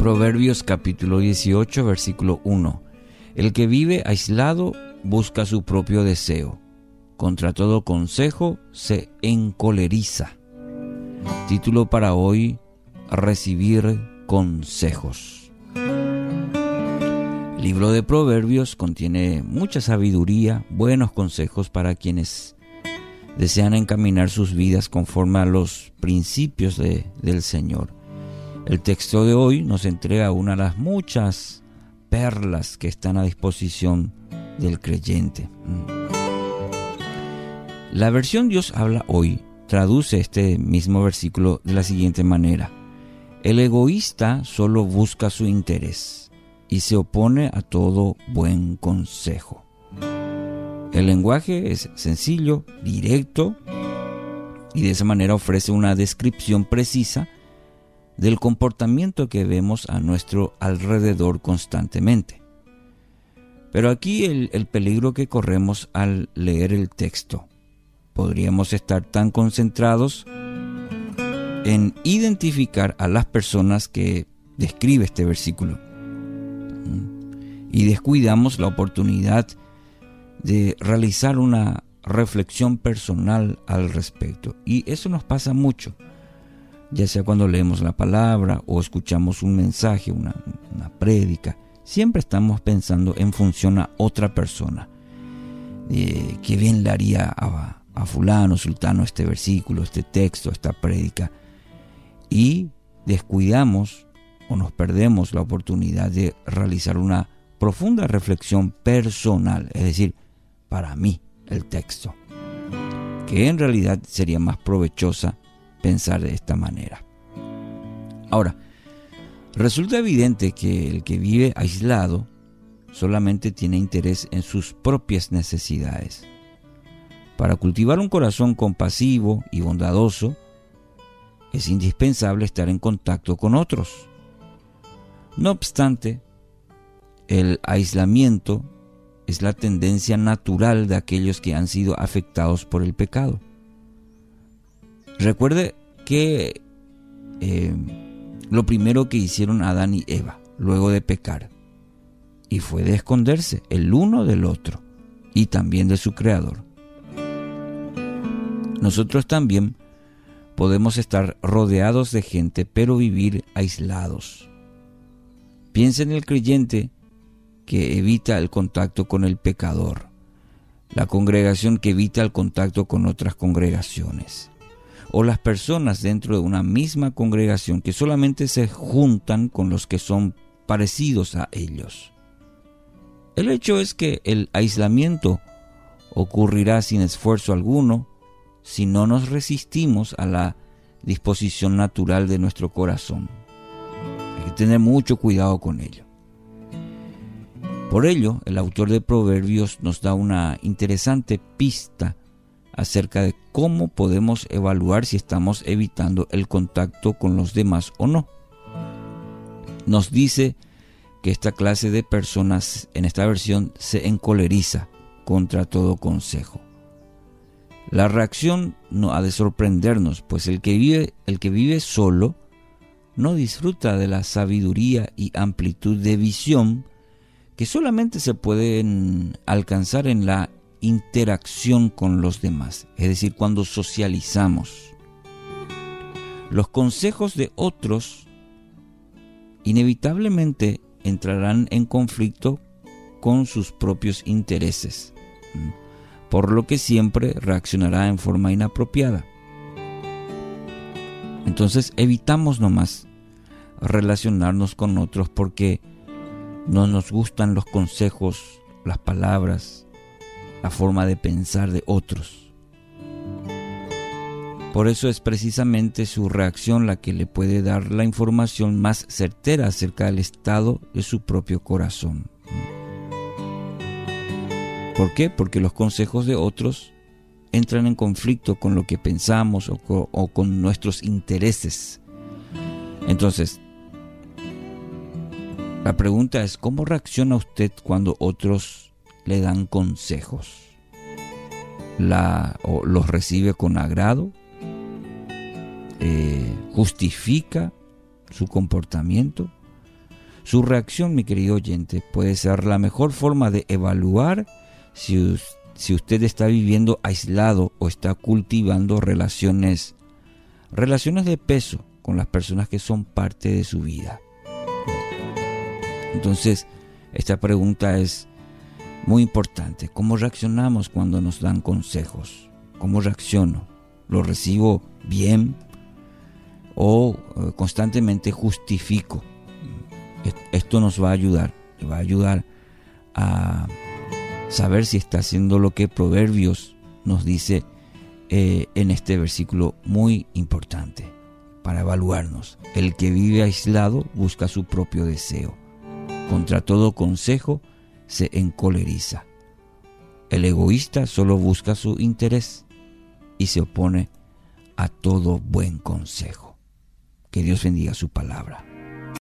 Proverbios capítulo 18, versículo 1. El que vive aislado busca su propio deseo. Contra todo consejo se encoleriza. Título para hoy, Recibir consejos. Libro de Proverbios contiene mucha sabiduría, buenos consejos para quienes desean encaminar sus vidas conforme a los principios del Señor. El texto de hoy nos entrega una de las muchas perlas que están a disposición del creyente. La versión Dios habla hoy traduce este mismo versículo de la siguiente manera. El egoísta solo busca su interés y se opone a todo buen consejo. El lenguaje es sencillo, directo y de esa manera ofrece una descripción precisa del comportamiento que vemos a nuestro alrededor constantemente. Pero aquí el, el, peligro que corremos al leer el texto. Podríamos estar tan concentrados en identificar a las personas que describe este versículo. Y descuidamos la oportunidad de realizar una reflexión personal al respecto. Y eso nos pasa mucho ya sea cuando leemos la palabra o escuchamos un mensaje, una, prédica, siempre estamos pensando en función a otra persona. Eh, qué bien le haría a, a fulano, sultano este versículo, este texto, esta prédica. Y descuidamos o nos perdemos la oportunidad de realizar una profunda reflexión personal, es decir, para mí el texto, que en realidad sería más provechosa pensar de esta manera. Ahora, resulta evidente que el que vive aislado solamente tiene interés en sus propias necesidades. Para cultivar un corazón compasivo y bondadoso, es indispensable estar en contacto con otros. No obstante, el aislamiento es la tendencia natural de aquellos que han sido afectados por el pecado. Recuerde que eh, lo primero que hicieron Adán y Eva, luego de pecar, y fue de esconderse el uno del otro y también de su creador. Nosotros también podemos estar rodeados de gente, pero vivir aislados. Piensa en el creyente que evita el contacto con el pecador, la congregación que evita el contacto con otras congregaciones o las personas dentro de una misma congregación que solamente se juntan con los que son parecidos a ellos. El hecho es que el aislamiento ocurrirá sin esfuerzo alguno si no nos resistimos a la disposición natural de nuestro corazón. Hay que tener mucho cuidado con ello. Por ello, el autor de Proverbios nos da una interesante pista acerca de cómo podemos evaluar si estamos evitando el contacto con los demás o no. Nos dice que esta clase de personas en esta versión se encoleriza contra todo consejo. La reacción no ha de sorprendernos, pues el que vive, el que vive solo no disfruta de la sabiduría y amplitud de visión que solamente se pueden alcanzar en la interacción con los demás, es decir, cuando socializamos. Los consejos de otros inevitablemente entrarán en conflicto con sus propios intereses, por lo que siempre reaccionará en forma inapropiada. Entonces evitamos nomás relacionarnos con otros porque no nos gustan los consejos, las palabras, la forma de pensar de otros. Por eso es precisamente su reacción la que le puede dar la información más certera acerca del estado de su propio corazón. ¿Por qué? Porque los consejos de otros entran en conflicto con lo que pensamos o con, nuestros intereses. Entonces, la pregunta es, ¿cómo reacciona usted cuando otros le dan consejos. La, o los recibe con agrado, eh, justifica su comportamiento, Su reacción, mi querido oyente, puede ser la mejor forma de evaluar si, si usted está viviendo aislado o está cultivando relaciones, relaciones de peso con las personas que son parte de su vida. Entonces, esta pregunta es muy importante. ¿Cómo reaccionamos cuando nos dan consejos? ¿Cómo reacciono? ¿Lo recibo bien? ¿O eh, constantemente justifico? Esto nos va a ayudar, va a ayudar a saber si está haciendo lo que Proverbios nos dice eh, en este versículo muy importante para evaluarnos. El que vive aislado busca su propio deseo. Contra todo consejo se encoleriza. El egoísta solo busca su interés y se opone a todo buen consejo. Que Dios bendiga su palabra.